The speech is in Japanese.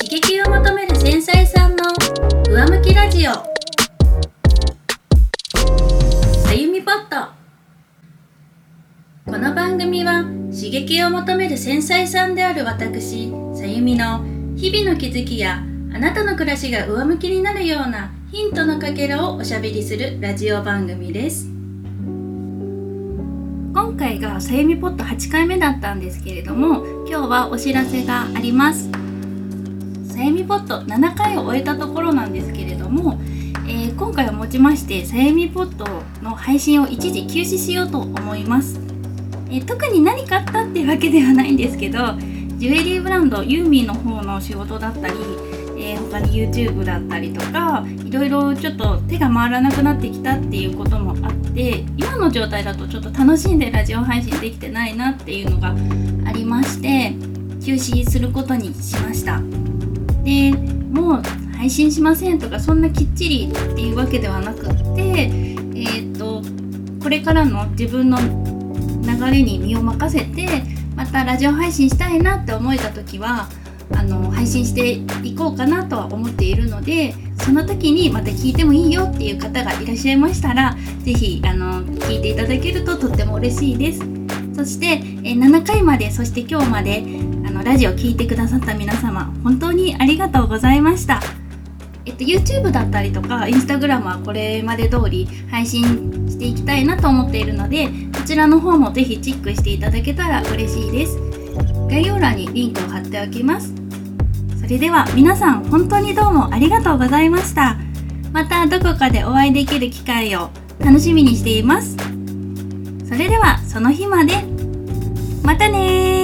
刺激を求める繊細さんの上向きラジオ。さゆみポット。この番組は刺激を求める繊細さんである私さゆみの日々の気づきやあなたの暮らしが上向きになるようなヒントのかけらをおしゃべりするラジオ番組です。今回がさゆみポット8回目だったんですけれども今日はお知らせがあります。さゆみポット7回を終えたところなんですけれども、えー、今回をもちましてさゆみポットの配信を一時休止しようと思います、えー、特に何かあったってわけではないんですけどジュエリーブランドユーミーの方の仕事だったりえー、他に YouTube だったりとかいろいろちょっと手が回らなくなってきたっていうこともあって今の状態だとちょっと楽しんでラジオ配信できてないなっていうのがありまして休止することにしました。でもう配信しませんとかそんなきっちりっていうわけではなくってえー、っとこれからの自分の流れに身を任せてまたラジオ配信したいなって思えた時はあの配信していこうかなとは思っているのでその時にまた聞いてもいいよっていう方がいらっしゃいましたら是非あの聞いていただけるととっても嬉しいです。そしてえ7回までそして今日までのラジオ聴いてくださった皆様本当にありがとうございました。えっと、YouTube だったりとか Instagram はこれまで通り配信していきたいなと思っているのでこちらの方もぜひチェックしていただけたら嬉しいです。概要欄にリンクを貼っておきます。それでは皆さん本当にどうもありがとうございました。またどこかでお会いできる機会を楽しみにしています。それではその日まで。またね